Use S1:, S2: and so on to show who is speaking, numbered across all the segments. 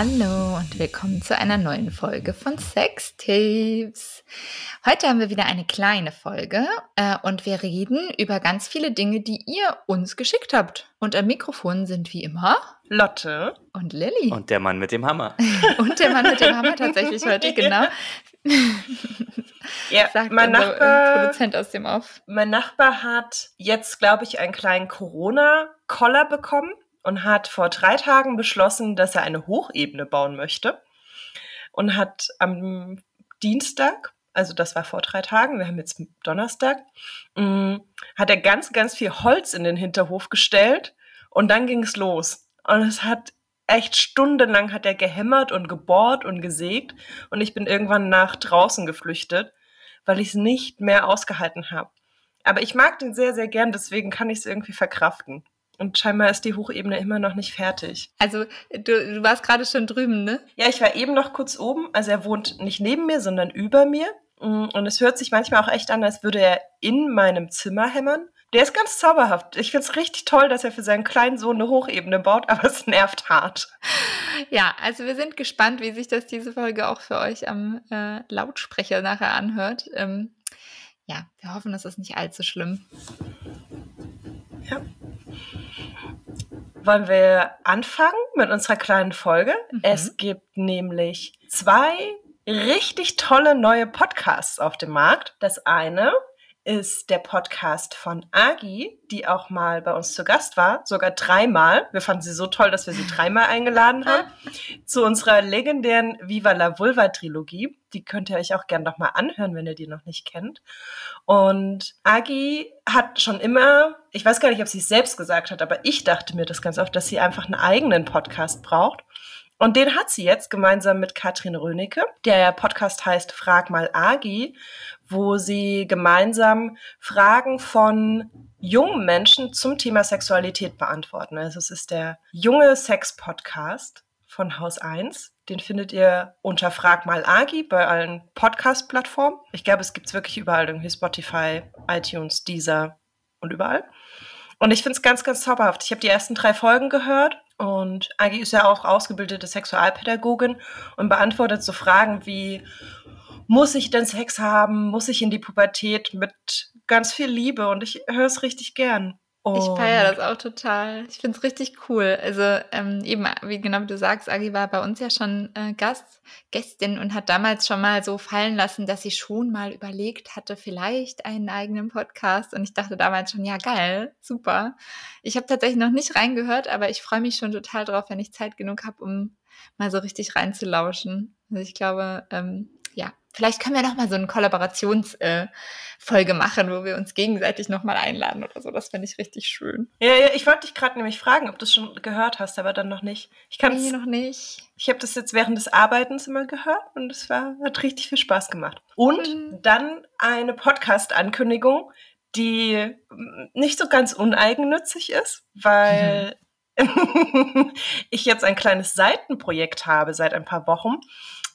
S1: Hallo und willkommen zu einer neuen Folge von Sex Tapes. Heute haben wir wieder eine kleine Folge äh, und wir reden über ganz viele Dinge, die ihr uns geschickt habt. Und am Mikrofon sind wie immer
S2: Lotte
S1: und Lilly.
S3: Und der Mann mit dem Hammer.
S1: und der Mann mit dem Hammer tatsächlich heute, genau.
S2: ja,
S1: Sagt
S2: mein Nachbar,
S1: Produzent aus dem Off.
S2: mein Nachbar hat jetzt, glaube ich, einen kleinen Corona-Koller bekommen und hat vor drei Tagen beschlossen, dass er eine Hochebene bauen möchte und hat am Dienstag, also das war vor drei Tagen, wir haben jetzt Donnerstag, mh, hat er ganz, ganz viel Holz in den Hinterhof gestellt und dann ging es los. Und es hat echt stundenlang hat er gehämmert und gebohrt und gesägt und ich bin irgendwann nach draußen geflüchtet, weil ich es nicht mehr ausgehalten habe. Aber ich mag den sehr, sehr gern, deswegen kann ich es irgendwie verkraften. Und scheinbar ist die Hochebene immer noch nicht fertig.
S1: Also du, du warst gerade schon drüben, ne?
S2: Ja, ich war eben noch kurz oben. Also er wohnt nicht neben mir, sondern über mir. Mm, Und es hört sich manchmal auch echt an, als würde er in meinem Zimmer hämmern. Der ist ganz zauberhaft. Ich finde es richtig toll, dass er für seinen kleinen Sohn eine Hochebene baut, aber es nervt hart.
S1: Ja, also wir sind gespannt, wie sich das diese Folge auch für euch am äh, Lautsprecher nachher anhört. Ähm, ja, wir hoffen, das ist nicht allzu schlimm.
S2: Ja. Wollen wir anfangen mit unserer kleinen Folge?
S1: Mhm.
S2: Es gibt nämlich zwei richtig tolle neue Podcasts auf dem Markt. Das eine ist der Podcast von Agi, die auch mal bei uns zu Gast war, sogar dreimal. Wir fanden sie so toll, dass wir sie dreimal eingeladen haben zu unserer legendären Viva la Vulva Trilogie. Die könnt ihr euch auch gerne noch mal anhören, wenn ihr die noch nicht kennt. Und Agi hat schon immer, ich weiß gar nicht, ob sie es selbst gesagt hat, aber ich dachte mir das ganz oft, dass sie einfach einen eigenen Podcast braucht. Und den hat sie jetzt gemeinsam mit Katrin Rönecke. Der Podcast heißt Frag mal Agi, wo sie gemeinsam Fragen von jungen Menschen zum Thema Sexualität beantworten. Also es ist der junge Sex-Podcast von Haus 1. Den findet ihr unter Frag mal Agi bei allen Podcast-Plattformen. Ich glaube, es gibt es wirklich überall, irgendwie Spotify, iTunes, Deezer und überall. Und ich finde es ganz, ganz zauberhaft. Ich habe die ersten drei Folgen gehört und Agi ist ja auch ausgebildete Sexualpädagogin und beantwortet so Fragen wie, muss ich denn Sex haben? Muss ich in die Pubertät mit ganz viel Liebe? Und ich höre es richtig gern.
S1: Ich
S2: Und-
S1: feiere das auch total. Ich finde es richtig cool. Also ähm, eben, wie genau du sagst, Agi war bei uns ja schon äh, Gast, Gästin und hat damals schon mal so fallen lassen, dass sie schon mal überlegt hatte, vielleicht einen eigenen Podcast. Und ich dachte damals schon, ja geil, super. Ich habe tatsächlich noch nicht reingehört, aber ich freue mich schon total drauf, wenn ich Zeit genug habe, um mal so richtig reinzulauschen. Also ich glaube, ähm, vielleicht können wir noch mal so eine Kollaborationsfolge äh, machen, wo wir uns gegenseitig noch mal einladen oder so. Das fände ich richtig schön.
S2: Ja, ja, ich wollte dich gerade nämlich fragen, ob du es schon gehört hast, aber dann noch nicht. Ich kann
S1: Nee, noch nicht.
S2: Ich habe das jetzt während des Arbeitens immer gehört und es war, hat richtig viel Spaß gemacht. Und
S1: Mhm.
S2: dann eine Podcast-Ankündigung, die mm, nicht so ganz uneigennützig ist, weil ich jetzt ein kleines Seitenprojekt habe seit ein paar Wochen.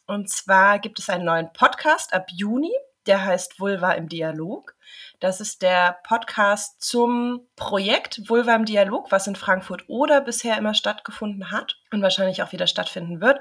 S2: Und zwar gibt es einen neuen Podcast ab Juni, der heißt Vulva im Dialog. Das ist der Podcast zum Projekt Vulva im Dialog, was in Frankfurt oder bisher immer stattgefunden hat und wahrscheinlich auch wieder stattfinden wird.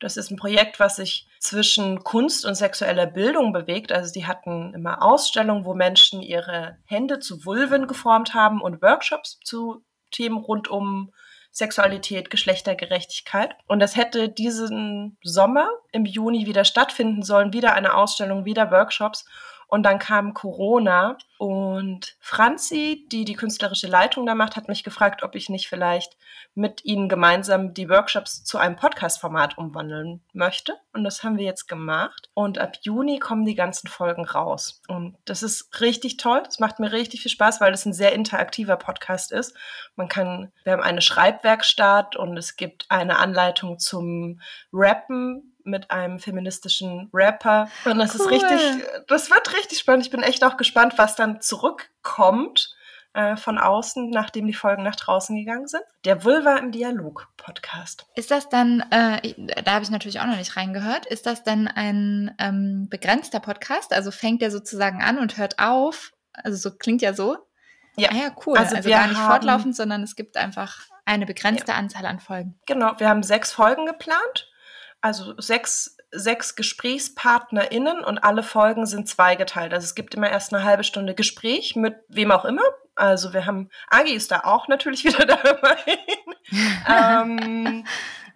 S2: Das ist ein Projekt, was sich zwischen Kunst und sexueller Bildung bewegt. Also die hatten immer Ausstellungen, wo Menschen ihre Hände zu Vulven geformt haben und Workshops zu Themen rund um Sexualität, Geschlechtergerechtigkeit. Und das hätte diesen Sommer im Juni wieder stattfinden sollen, wieder eine Ausstellung, wieder Workshops. Und dann kam Corona und Franzi, die die künstlerische Leitung da macht, hat mich gefragt, ob ich nicht vielleicht mit ihnen gemeinsam die Workshops zu einem Podcast-Format umwandeln möchte. Und das haben wir jetzt gemacht. Und ab Juni kommen die ganzen Folgen raus. Und das ist richtig toll. Das macht mir richtig viel Spaß, weil es ein sehr interaktiver Podcast ist. Man kann, wir haben eine Schreibwerkstatt und es gibt eine Anleitung zum Rappen mit einem feministischen Rapper. Und das ist
S1: Cool.
S2: richtig, das wird richtig spannend. Ich bin echt auch gespannt, was dann zurückkommt äh, von außen, nachdem die Folgen nach draußen gegangen sind. Der Vulva im Dialog Podcast.
S1: Ist das dann, äh, da habe ich natürlich auch noch nicht reingehört, ist das dann ein ähm, begrenzter Podcast? Also fängt der sozusagen an und hört auf? Also so klingt ja so.
S2: Ja.
S1: Ah ja, cool. Also,
S2: Also wir
S1: gar nicht fortlaufend, sondern es gibt einfach eine begrenzte ja. Anzahl an Folgen.
S2: Genau, wir haben sechs Folgen geplant. Also sechs, sechs GesprächspartnerInnen und alle Folgen sind zweigeteilt. Also es gibt immer erst eine halbe Stunde Gespräch mit wem auch immer. Also wir haben, Agi ist da auch natürlich wieder dabei. ähm,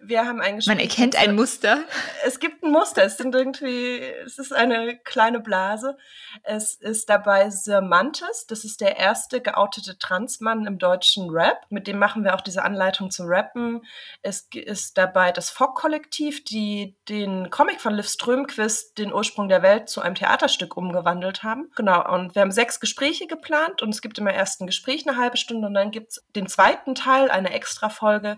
S2: wir haben ein
S1: Man erkennt ein Muster.
S2: Es gibt ein Muster. Es sind irgendwie, es ist eine kleine Blase. Es ist dabei Mantis. Das ist der erste geoutete Transmann im deutschen Rap. Mit dem machen wir auch diese Anleitung zum Rappen. Es ist dabei das Fogg-Kollektiv, die den Comic von Liv Strömquist, den Ursprung der Welt, zu einem Theaterstück umgewandelt haben. Genau. Und wir haben sechs Gespräche geplant und es gibt immer erst ein Gespräch eine halbe Stunde und dann gibt es den zweiten Teil, eine extra Folge,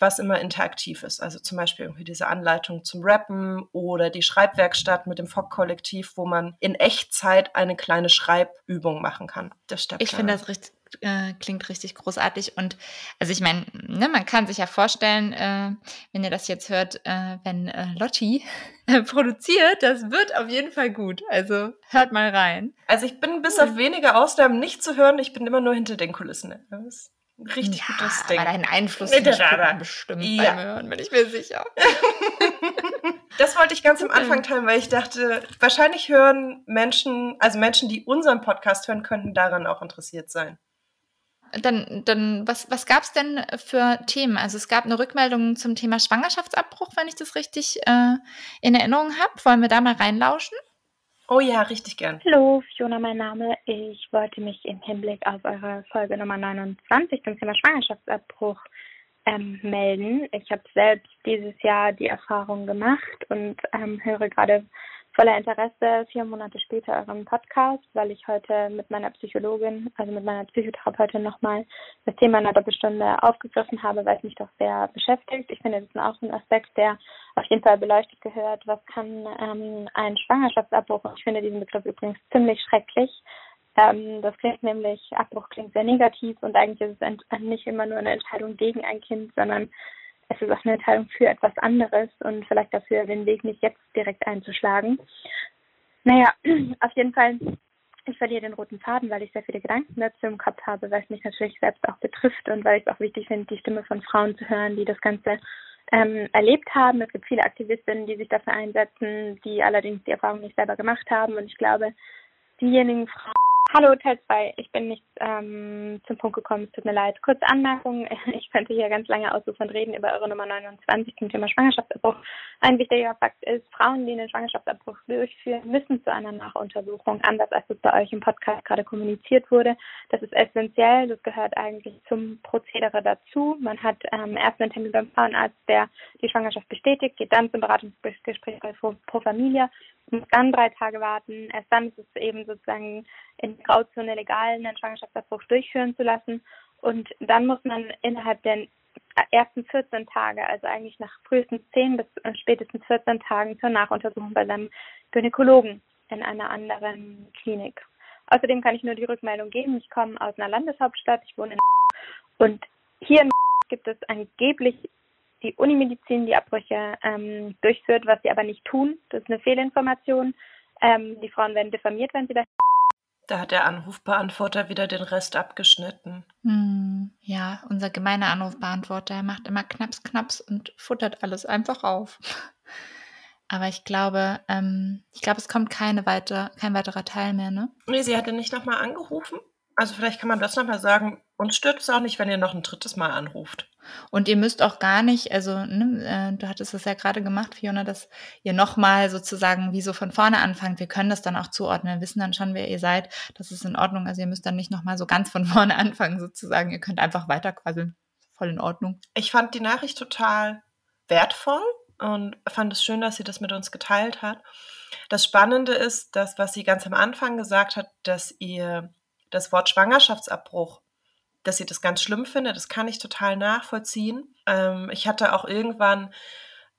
S2: was immer interaktiv ist. Also zum Beispiel irgendwie diese Anleitung zum Rappen oder die Schreibwerkstatt mit dem FOC-Kollektiv, wo man in Echtzeit eine kleine Schreibübung machen kann.
S1: Das ich finde das richtig, äh, klingt richtig großartig. Und also ich meine, ne, man kann sich ja vorstellen, äh, wenn ihr das jetzt hört, äh, wenn äh, Lotti produziert, das wird auf jeden Fall gut. Also hört mal rein.
S2: Also ich bin bis auf wenige Ausnahmen nicht zu hören, ich bin immer nur hinter den Kulissen. Das richtig ja, gutes Ding.
S1: Aber deinen Einfluss nee, bestimmt ja. beim Hören, bin ich mir sicher.
S2: das wollte ich ganz am Anfang teilen, weil ich dachte, wahrscheinlich hören Menschen, also Menschen, die unseren Podcast hören, könnten daran auch interessiert sein.
S1: Dann, dann was, was gab es denn für Themen? Also es gab eine Rückmeldung zum Thema Schwangerschaftsabbruch, wenn ich das richtig äh, in Erinnerung habe. Wollen wir da mal reinlauschen?
S2: Oh ja, richtig gern.
S3: Hallo, Fiona, mein Name. Ich wollte mich im Hinblick auf eure Folge Nummer 29 zum Thema Schwangerschaftsabbruch ähm, melden. Ich habe selbst dieses Jahr die Erfahrung gemacht und ähm, höre gerade voller Interesse vier Monate später euren Podcast, weil ich heute mit meiner Psychologin, also mit meiner Psychotherapeutin nochmal das Thema in einer Doppelstunde aufgegriffen habe, weil es mich doch sehr beschäftigt. Ich finde, das ist auch ein Aspekt, der auf jeden Fall beleuchtet gehört. Was kann ähm, ein Schwangerschaftsabbruch? Ich finde diesen Begriff übrigens ziemlich schrecklich. Ähm, das klingt nämlich, Abbruch klingt sehr negativ und eigentlich ist es nicht immer nur eine Entscheidung gegen ein Kind, sondern es ist auch eine Entscheidung für etwas anderes und vielleicht dafür den Weg nicht jetzt direkt einzuschlagen. Naja, auf jeden Fall, ich verliere den roten Faden, weil ich sehr viele Gedanken dazu im Kopf habe, weil es mich natürlich selbst auch betrifft und weil ich es auch wichtig finde, die Stimme von Frauen zu hören, die das Ganze ähm, erlebt haben. Es gibt viele Aktivistinnen, die sich dafür einsetzen, die allerdings die Erfahrung nicht selber gemacht haben. Und ich glaube, diejenigen Frauen, Hallo Teil 2, ich bin nicht ähm, zum Punkt gekommen, es tut mir leid. Kurze Anmerkung, ich könnte hier ganz lange ausufern reden über eure Nummer 29 zum Thema Schwangerschaftsabbruch. Ein wichtiger Fakt ist, Frauen, die einen Schwangerschaftsabbruch durchführen, müssen zu einer Nachuntersuchung, anders als es bei euch im Podcast gerade kommuniziert wurde. Das ist essentiell, das gehört eigentlich zum Prozedere dazu. Man hat ähm, erst einen Termin beim Frauenarzt, der die Schwangerschaft bestätigt, geht dann zum Beratungsgespräch bei Pro Familia, muss dann drei Tage warten. Erst dann ist es eben sozusagen in Grauzone legal, einen Schwangerschaftsabbruch durchführen zu lassen. Und dann muss man innerhalb der ersten 14 Tage, also eigentlich nach frühestens 10 bis äh, spätestens 14 Tagen zur Nachuntersuchung bei seinem Gynäkologen in einer anderen Klinik. Außerdem kann ich nur die Rückmeldung geben, ich komme aus einer Landeshauptstadt, ich wohne in und hier in gibt es angeblich die Unimedizin, die Abbrüche ähm, durchführt, was sie aber nicht tun. Das ist eine Fehlinformation. Ähm, die Frauen werden diffamiert, wenn sie das
S2: da hat der Anrufbeantworter wieder den Rest abgeschnitten.
S1: Hm, ja, unser gemeiner Anrufbeantworter macht immer Knaps, Knaps und futtert alles einfach auf. Aber ich glaube, ähm, ich glaube, es kommt keine weiter, kein weiterer Teil mehr, ne?
S2: Nee, sie hatte nicht nochmal angerufen. Also vielleicht kann man das nochmal sagen. Uns stört es auch nicht, wenn ihr noch ein drittes Mal anruft.
S1: Und ihr müsst auch gar nicht, also ne, äh, du hattest es ja gerade gemacht, Fiona, dass ihr nochmal sozusagen wie so von vorne anfangt. Wir können das dann auch zuordnen, wir wissen dann schon, wer ihr seid. Das ist in Ordnung. Also ihr müsst dann nicht nochmal so ganz von vorne anfangen sozusagen. Ihr könnt einfach weiterquasseln. Voll in Ordnung.
S2: Ich fand die Nachricht total wertvoll und fand es schön, dass sie das mit uns geteilt hat. Das Spannende ist, dass, was sie ganz am Anfang gesagt hat, dass ihr das Wort Schwangerschaftsabbruch dass sie das ganz schlimm findet. Das kann ich total nachvollziehen. Ähm, ich hatte auch irgendwann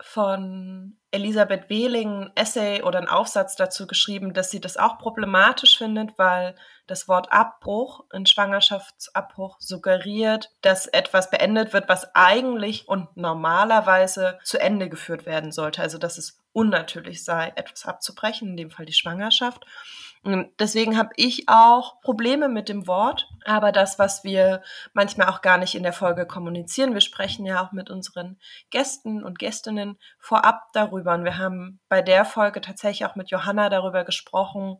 S2: von Elisabeth Wehling ein Essay oder einen Aufsatz dazu geschrieben, dass sie das auch problematisch findet, weil das Wort Abbruch in Schwangerschaftsabbruch suggeriert, dass etwas beendet wird, was eigentlich und normalerweise zu Ende geführt werden sollte. Also dass es unnatürlich sei, etwas abzubrechen, in dem Fall die Schwangerschaft. Deswegen habe ich auch Probleme mit dem Wort, aber das, was wir manchmal auch gar nicht in der Folge kommunizieren, wir sprechen ja auch mit unseren Gästen und Gästinnen vorab darüber und wir haben bei der Folge tatsächlich auch mit Johanna darüber gesprochen,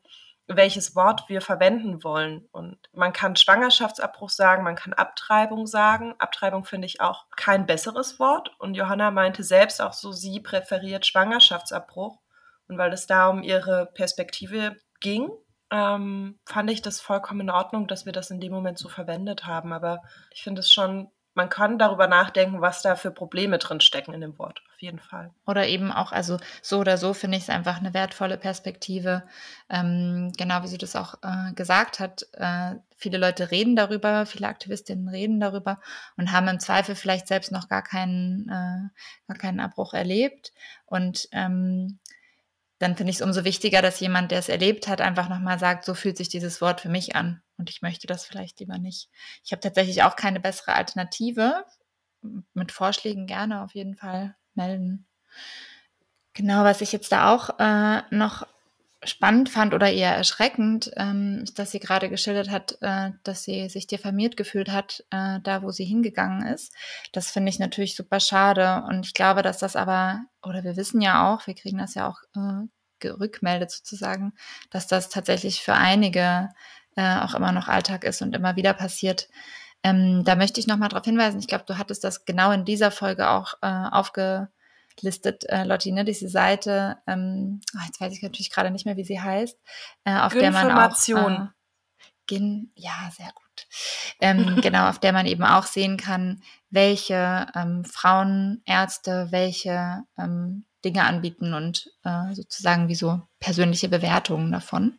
S2: welches Wort wir verwenden wollen. Und man kann Schwangerschaftsabbruch sagen, man kann Abtreibung sagen. Abtreibung finde ich auch kein besseres Wort. Und Johanna meinte selbst auch so, sie präferiert Schwangerschaftsabbruch. Und weil es da um ihre Perspektive ging, ähm, fand ich das vollkommen in Ordnung, dass wir das in dem Moment so verwendet haben. Aber ich finde es schon man kann darüber nachdenken, was da für Probleme drin stecken in dem Wort, auf jeden Fall.
S1: Oder eben auch, also so oder so finde ich es einfach eine wertvolle Perspektive. Ähm, genau wie sie das auch äh, gesagt hat. Äh, viele Leute reden darüber, viele Aktivistinnen reden darüber und haben im Zweifel vielleicht selbst noch gar keinen, äh, gar keinen Abbruch erlebt. Und ähm, dann finde ich es umso wichtiger, dass jemand, der es erlebt hat, einfach nochmal sagt, so fühlt sich dieses Wort für mich an und ich möchte das vielleicht lieber nicht. Ich habe tatsächlich auch keine bessere Alternative. Mit Vorschlägen gerne auf jeden Fall melden. Genau, was ich jetzt da auch äh, noch spannend fand oder eher erschreckend, ähm, dass sie gerade geschildert hat, äh, dass sie sich diffamiert gefühlt hat, äh, da wo sie hingegangen ist. Das finde ich natürlich super schade. Und ich glaube, dass das aber, oder wir wissen ja auch, wir kriegen das ja auch äh, gerückmeldet sozusagen, dass das tatsächlich für einige äh, auch immer noch Alltag ist und immer wieder passiert. Ähm, da möchte ich nochmal darauf hinweisen, ich glaube, du hattest das genau in dieser Folge auch äh, aufgelistet, äh, Lotti, ne? diese Seite, ähm, oh, jetzt weiß ich natürlich gerade nicht mehr, wie sie heißt, äh, auf der man auch... Äh, gen, ja, sehr gut. Ähm, genau, auf der man eben auch sehen kann, welche ähm, Frauenärzte welche ähm, Dinge anbieten und äh, sozusagen wie so persönliche Bewertungen davon.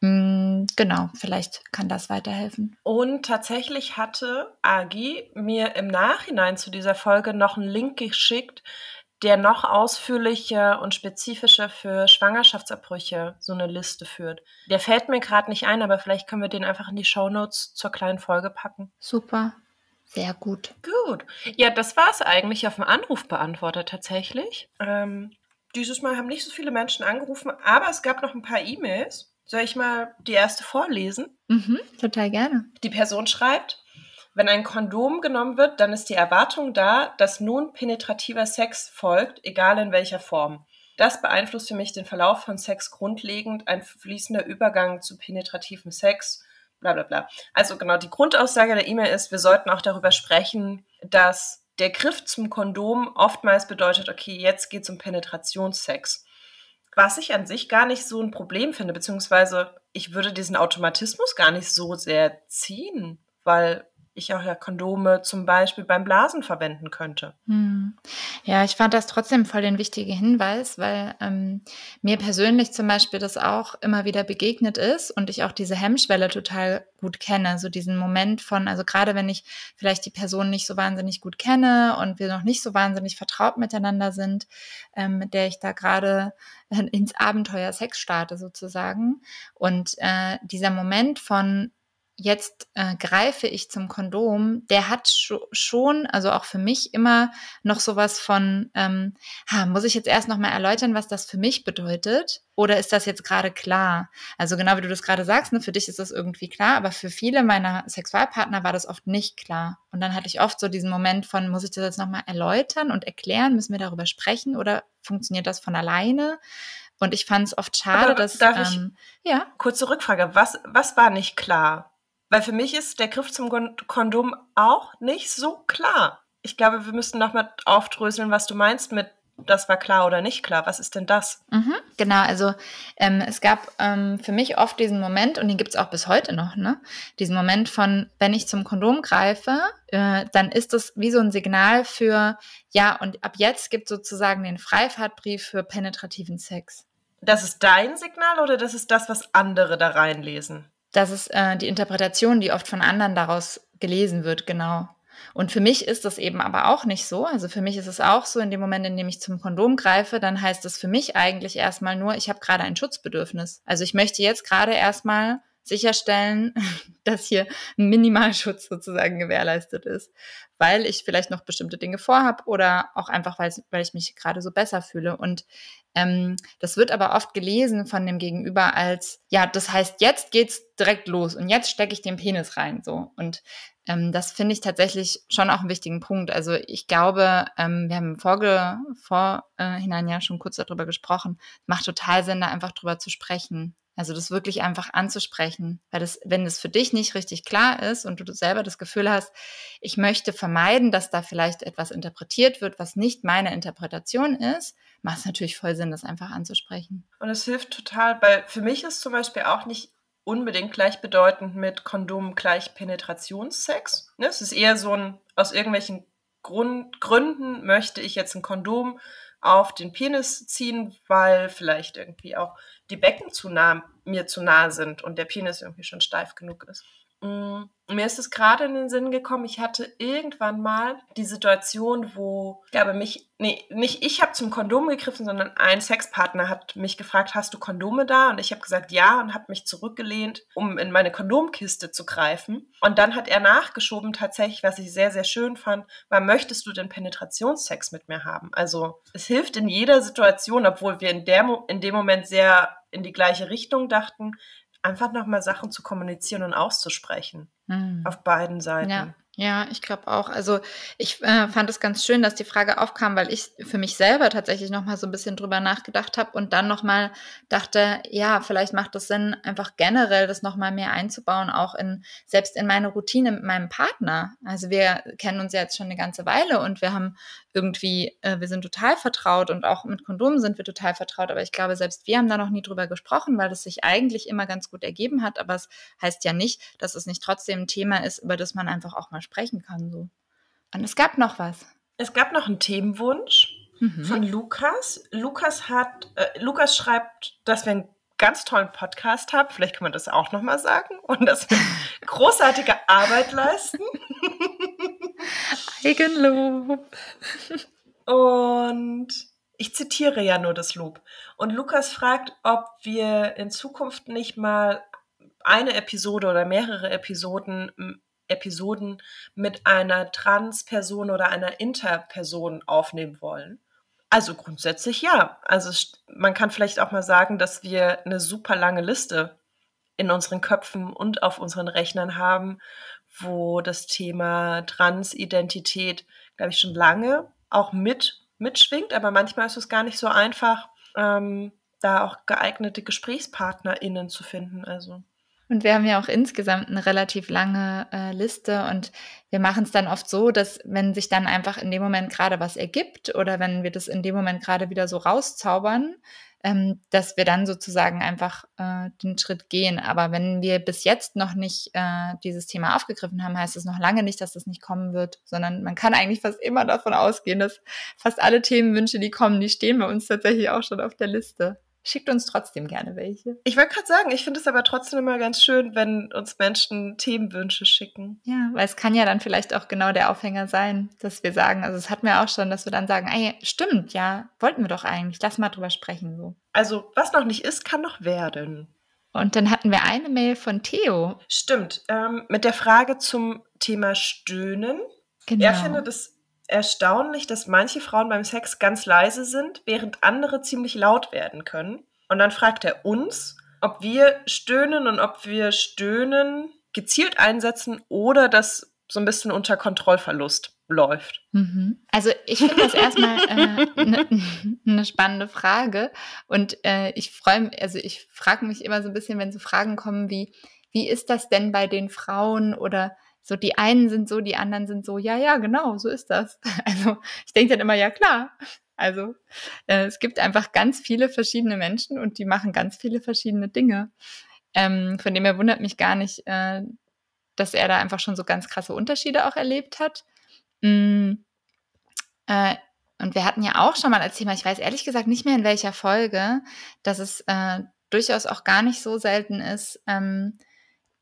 S1: Mm, genau, vielleicht kann das weiterhelfen.
S2: Und tatsächlich hatte Agi mir im Nachhinein zu dieser Folge noch einen Link geschickt, der noch ausführlicher und spezifischer für Schwangerschaftsabbrüche so eine Liste führt. Der fällt mir gerade nicht ein, aber vielleicht können wir den einfach in die Shownotes zur kleinen Folge packen.
S1: Super. Sehr gut.
S2: Gut. Ja, das war es eigentlich auf dem Anrufbeantworter tatsächlich. Ähm, dieses Mal haben nicht so viele Menschen angerufen, aber es gab noch ein paar E-Mails. Soll ich mal die erste vorlesen?
S1: Mhm, total gerne.
S2: Die Person schreibt, wenn ein Kondom genommen wird, dann ist die Erwartung da, dass nun penetrativer Sex folgt, egal in welcher Form. Das beeinflusst für mich den Verlauf von Sex grundlegend, ein fließender Übergang zu penetrativem Sex, bla bla bla. Also genau, die Grundaussage der E-Mail ist, wir sollten auch darüber sprechen, dass der Griff zum Kondom oftmals bedeutet, okay, jetzt geht es um Penetrationssex was ich an sich gar nicht so ein Problem finde, beziehungsweise ich würde diesen Automatismus gar nicht so sehr ziehen, weil ich auch ja Kondome zum Beispiel beim Blasen verwenden könnte. Hm.
S1: Ja, ich fand das trotzdem voll den wichtigen Hinweis, weil ähm, mir persönlich zum Beispiel das auch immer wieder begegnet ist und ich auch diese Hemmschwelle total gut kenne. So diesen Moment von, also gerade wenn ich vielleicht die Person nicht so wahnsinnig gut kenne und wir noch nicht so wahnsinnig vertraut miteinander sind, ähm, mit der ich da gerade äh, ins Abenteuer Sex starte sozusagen. Und äh, dieser Moment von jetzt äh, greife ich zum Kondom, der hat schon, also auch für mich immer noch sowas von, ähm, ha, muss ich jetzt erst noch mal erläutern, was das für mich bedeutet? Oder ist das jetzt gerade klar? Also genau wie du das gerade sagst, ne, für dich ist das irgendwie klar, aber für viele meiner Sexualpartner war das oft nicht klar. Und dann hatte ich oft so diesen Moment von, muss ich das jetzt noch mal erläutern und erklären? Müssen wir darüber sprechen? Oder funktioniert das von alleine? Und ich fand es oft schade, aber dass.
S2: Darf ähm, ich ja. Kurze Rückfrage. Was, was war nicht klar? Weil für mich ist der Griff zum Kondom auch nicht so klar. Ich glaube, wir müssen nochmal aufdröseln, was du meinst mit das war klar oder nicht klar. Was ist denn das?
S1: Mhm, genau, also ähm, es gab ähm, für mich oft diesen Moment, und den gibt es auch bis heute noch, ne? Diesen Moment von, wenn ich zum Kondom greife, äh, dann ist das wie so ein Signal für, ja, und ab jetzt gibt sozusagen den Freifahrtbrief für penetrativen Sex.
S2: Das ist dein Signal oder das ist das, was andere da reinlesen?
S1: Das ist äh, die Interpretation, die oft von anderen daraus gelesen wird, genau. Und für mich ist das eben aber auch nicht so. Also für mich ist es auch so, in dem Moment, in dem ich zum Kondom greife, dann heißt es für mich eigentlich erstmal nur, ich habe gerade ein Schutzbedürfnis. Also ich möchte jetzt gerade erstmal sicherstellen, dass hier ein Minimalschutz sozusagen gewährleistet ist, weil ich vielleicht noch bestimmte Dinge vorhabe oder auch einfach, weil, weil ich mich gerade so besser fühle. Und ähm, das wird aber oft gelesen von dem Gegenüber als, ja, das heißt, jetzt geht's direkt los und jetzt stecke ich den Penis rein, so. Und ähm, das finde ich tatsächlich schon auch einen wichtigen Punkt. Also ich glaube, ähm, wir haben im Vorge Vorhinein ja schon kurz darüber gesprochen, macht total Sinn, da einfach drüber zu sprechen. Also das wirklich einfach anzusprechen, weil das, wenn es für dich nicht richtig klar ist und du selber das Gefühl hast, ich möchte vermeiden, dass da vielleicht etwas interpretiert wird, was nicht meine Interpretation ist, macht es natürlich voll Sinn, das einfach anzusprechen.
S2: Und es hilft total, weil für mich ist zum Beispiel auch nicht unbedingt gleichbedeutend mit Kondom gleich Penetrationssex. Ne? Es ist eher so ein, aus irgendwelchen Grund, Gründen möchte ich jetzt ein Kondom auf den Penis ziehen, weil vielleicht irgendwie auch die Becken zu nah, mir zu nah sind und der Penis irgendwie schon steif genug ist. Mm, mir ist es gerade in den Sinn gekommen, ich hatte irgendwann mal die Situation, wo, ich glaube, mich, nee, nicht ich habe zum Kondom gegriffen, sondern ein Sexpartner hat mich gefragt, hast du Kondome da? Und ich habe gesagt, ja, und habe mich zurückgelehnt, um in meine Kondomkiste zu greifen. Und dann hat er nachgeschoben, tatsächlich, was ich sehr, sehr schön fand, war, möchtest du denn Penetrationssex mit mir haben? Also, es hilft in jeder Situation, obwohl wir in, der, in dem Moment sehr in die gleiche Richtung dachten, einfach nochmal Sachen zu kommunizieren und auszusprechen. Mhm. Auf beiden Seiten.
S1: Ja. Ja, ich glaube auch. Also ich äh, fand es ganz schön, dass die Frage aufkam, weil ich für mich selber tatsächlich noch mal so ein bisschen drüber nachgedacht habe und dann noch mal dachte, ja, vielleicht macht es Sinn, einfach generell das noch mal mehr einzubauen, auch in selbst in meine Routine mit meinem Partner. Also wir kennen uns ja jetzt schon eine ganze Weile und wir haben irgendwie, äh, wir sind total vertraut und auch mit Kondomen sind wir total vertraut. Aber ich glaube, selbst wir haben da noch nie drüber gesprochen, weil es sich eigentlich immer ganz gut ergeben hat. Aber es heißt ja nicht, dass es nicht trotzdem ein Thema ist, über das man einfach auch mal sprechen kann. So. Und es gab noch was.
S2: Es gab noch einen Themenwunsch mhm. von Lukas. Lukas hat, äh, Lukas schreibt, dass wir einen ganz tollen Podcast haben. Vielleicht kann man das auch nochmal sagen. Und dass wir großartige Arbeit leisten.
S1: Eigenlob.
S2: Und ich zitiere ja nur das Lob. Und Lukas fragt, ob wir in Zukunft nicht mal eine Episode oder mehrere Episoden Episoden mit einer Transperson oder einer Interperson aufnehmen wollen? Also grundsätzlich ja. Also man kann vielleicht auch mal sagen, dass wir eine super lange Liste in unseren Köpfen und auf unseren Rechnern haben, wo das Thema Transidentität, glaube ich, schon lange auch mit mitschwingt, aber manchmal ist es gar nicht so einfach, ähm, da auch geeignete GesprächspartnerInnen zu finden. Also
S1: und wir haben ja auch insgesamt eine relativ lange äh, Liste und wir machen es dann oft so, dass wenn sich dann einfach in dem Moment gerade was ergibt oder wenn wir das in dem Moment gerade wieder so rauszaubern, ähm, dass wir dann sozusagen einfach äh, den Schritt gehen. Aber wenn wir bis jetzt noch nicht äh, dieses Thema aufgegriffen haben, heißt es noch lange nicht, dass das nicht kommen wird, sondern man kann eigentlich fast immer davon ausgehen, dass fast alle Themenwünsche, die kommen, die stehen bei uns tatsächlich auch schon auf der Liste. Schickt uns trotzdem gerne welche.
S2: Ich wollte gerade sagen, ich finde es aber trotzdem immer ganz schön, wenn uns Menschen Themenwünsche schicken.
S1: Ja, weil es kann ja dann vielleicht auch genau der Aufhänger sein, dass wir sagen, also es hat mir auch schon, dass wir dann sagen, ey, stimmt, ja, wollten wir doch eigentlich, lass mal drüber sprechen so.
S2: Also, was noch nicht ist, kann noch werden.
S1: Und dann hatten wir eine Mail von Theo.
S2: Stimmt, ähm, mit der Frage zum Thema Stöhnen. Genau. Er findet es erstaunlich, dass manche Frauen beim Sex ganz leise sind, während andere ziemlich laut werden können. Und dann fragt er uns, ob wir stöhnen und ob wir stöhnen gezielt einsetzen oder das so ein bisschen unter Kontrollverlust läuft.
S1: Mhm. Also ich finde das erstmal eine äh, ne, ne spannende Frage und äh, ich freue mich, also ich frage mich immer so ein bisschen, wenn so Fragen kommen wie, wie ist das denn bei den Frauen oder so die einen sind so, die anderen sind so, ja, ja, genau, so ist das. Also ich denke dann immer, ja klar. Also äh, es gibt einfach ganz viele verschiedene Menschen und die machen ganz viele verschiedene Dinge. Ähm, von dem her wundert mich gar nicht, äh, dass er da einfach schon so ganz krasse Unterschiede auch erlebt hat. Mm, äh, und wir hatten ja auch schon mal als Thema, ich weiß ehrlich gesagt nicht mehr in welcher Folge, dass es äh, durchaus auch gar nicht so selten ist, ähm,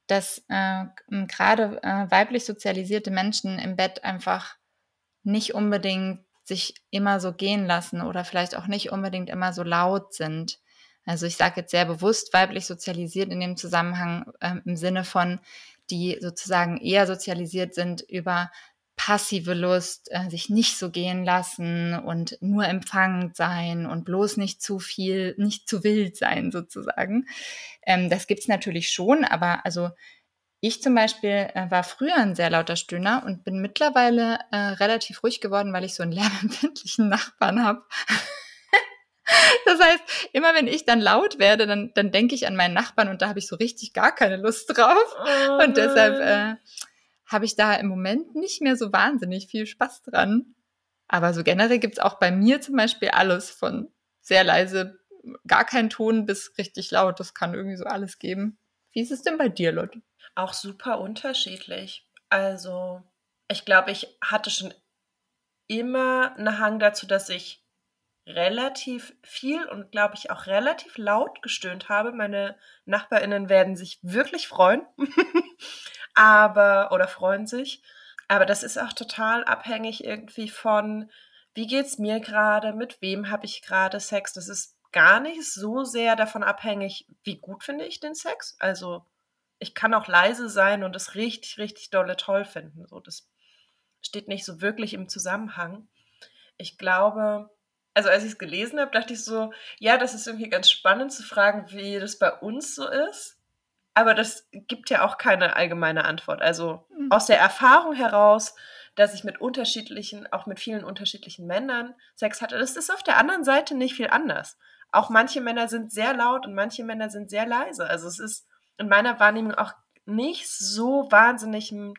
S1: dass äh, gerade äh, weiblich sozialisierte Menschen im Bett einfach nicht unbedingt sich immer so gehen lassen oder vielleicht auch nicht unbedingt immer so laut sind. Also ich sage jetzt sehr bewusst weiblich sozialisiert in dem Zusammenhang ähm, im Sinne von, die sozusagen eher sozialisiert sind über passive Lust, äh, sich nicht so gehen lassen und nur empfangend sein und bloß nicht zu viel, nicht zu wild sein sozusagen. Ähm, das gibt's natürlich schon, aber also ich zum Beispiel äh, war früher ein sehr lauter Stöhner und bin mittlerweile äh, relativ ruhig geworden, weil ich so einen lärmempfindlichen Nachbarn habe. das heißt, immer wenn ich dann laut werde, dann, dann denke ich an meinen Nachbarn und da habe ich so richtig gar keine Lust drauf. Oh, und deshalb äh, habe ich da im Moment nicht mehr so wahnsinnig viel Spaß dran. Aber so generell gibt's auch bei mir zum Beispiel alles von sehr leise, gar kein Ton bis richtig laut. Das kann irgendwie so alles geben. Wie ist es denn bei dir, Lotte?
S2: Auch super unterschiedlich. Also, ich glaube, ich hatte schon immer einen Hang dazu, dass ich relativ viel und glaube ich auch relativ laut gestöhnt habe. Meine Nachbarinnen werden sich wirklich freuen. aber oder freuen sich. Aber das ist auch total abhängig irgendwie von, wie geht's mir gerade, mit wem habe ich gerade Sex. Das ist gar nicht so sehr davon abhängig, wie gut finde ich den Sex. Also ich kann auch leise sein und es richtig, richtig dolle toll finden. So, das steht nicht so wirklich im Zusammenhang. Ich glaube, also als ich es gelesen habe, dachte ich so, ja, das ist irgendwie ganz spannend zu fragen, wie das bei uns so ist. Aber das gibt ja auch keine allgemeine Antwort. Also mhm. aus der Erfahrung heraus, dass ich mit unterschiedlichen, auch mit vielen unterschiedlichen Männern Sex hatte, das ist auf der anderen Seite nicht viel anders. Auch manche Männer sind sehr laut und manche Männer sind sehr leise. Also es ist in meiner Wahrnehmung auch nicht so wahnsinnig ein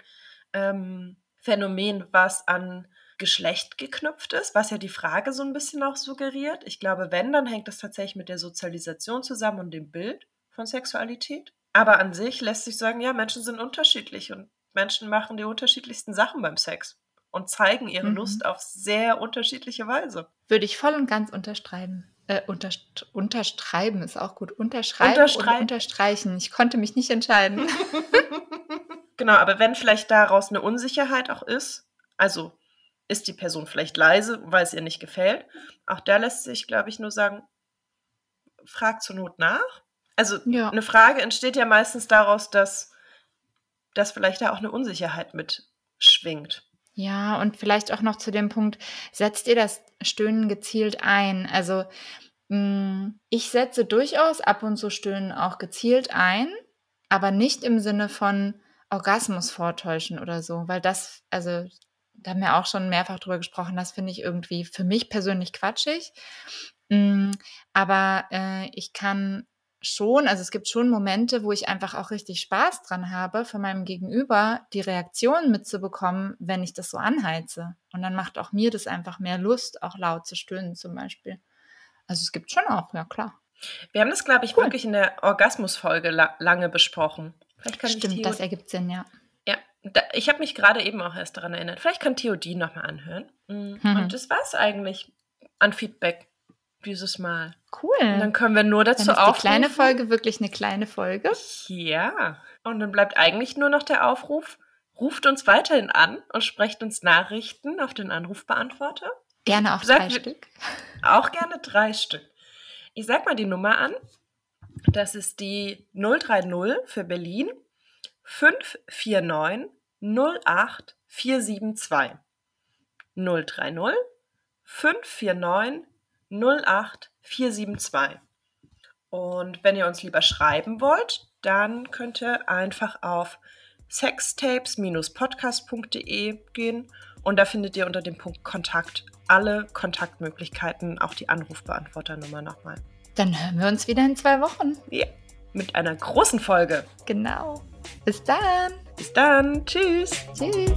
S2: ähm, Phänomen, was an Geschlecht geknüpft ist, was ja die Frage so ein bisschen auch suggeriert. Ich glaube, wenn, dann hängt das tatsächlich mit der Sozialisation zusammen und dem Bild von Sexualität. Aber an sich lässt sich sagen, ja, Menschen sind unterschiedlich und Menschen machen die unterschiedlichsten Sachen beim Sex und zeigen ihre mhm. Lust auf sehr unterschiedliche Weise.
S1: Würde ich voll und ganz unterschreiben. Äh, unterst unterschreiben ist auch gut. Unterschreiben Unterstrei und unterstreichen. Ich konnte mich nicht entscheiden.
S2: genau, aber wenn vielleicht daraus eine Unsicherheit auch ist, also ist die Person vielleicht leise, weil es ihr nicht gefällt, auch da lässt sich, glaube ich, nur sagen, frag zur Not nach also ja. eine Frage entsteht ja meistens daraus, dass, dass vielleicht da auch eine Unsicherheit mitschwingt.
S1: Ja, und vielleicht auch noch zu dem Punkt, setzt ihr das Stöhnen gezielt ein? Also mm, ich setze durchaus ab und zu Stöhnen auch gezielt ein, aber nicht im Sinne von Orgasmus vortäuschen oder so, weil das, also da haben wir auch schon mehrfach drüber gesprochen, das finde ich irgendwie für mich persönlich quatschig. Mm, aber äh, ich kann schon, also es gibt schon Momente, wo ich einfach auch richtig Spaß dran habe, von meinem Gegenüber die Reaktion mitzubekommen, wenn ich das so anheize. Und dann macht auch mir das einfach mehr Lust, auch laut zu stöhnen zum Beispiel. Also es gibt schon auch, ja klar.
S2: Wir haben das, glaube ich, cool. wirklich in der Orgasmusfolge la lange besprochen.
S1: Stimmt, das ergibt Sinn, ja.
S2: Ja, da, ich habe mich gerade eben auch erst daran erinnert. Vielleicht kann Theo die nochmal anhören. Mhm. Und das war es eigentlich an Feedback dieses Mal.
S1: Cool. Und
S2: dann können wir nur dazu
S1: ist Die kleine Folge wirklich eine kleine Folge.
S2: Ja. Und dann bleibt eigentlich nur noch der Aufruf. Ruft uns weiterhin an und sprecht uns Nachrichten auf den Anrufbeantworter.
S1: Gerne auch drei Stück.
S2: Auch gerne drei Stück. Ich sag mal die Nummer an. Das ist die 030 für Berlin 549 08 472. 030 549 08472. Und wenn ihr uns lieber schreiben wollt, dann könnt ihr einfach auf sextapes-podcast.de gehen und da findet ihr unter dem Punkt Kontakt alle Kontaktmöglichkeiten, auch die Anrufbeantworternummer nochmal.
S1: Dann hören wir uns wieder in zwei Wochen.
S2: Ja, mit einer großen Folge.
S1: Genau. Bis dann.
S2: Bis dann. Tschüss.
S1: Tschüss.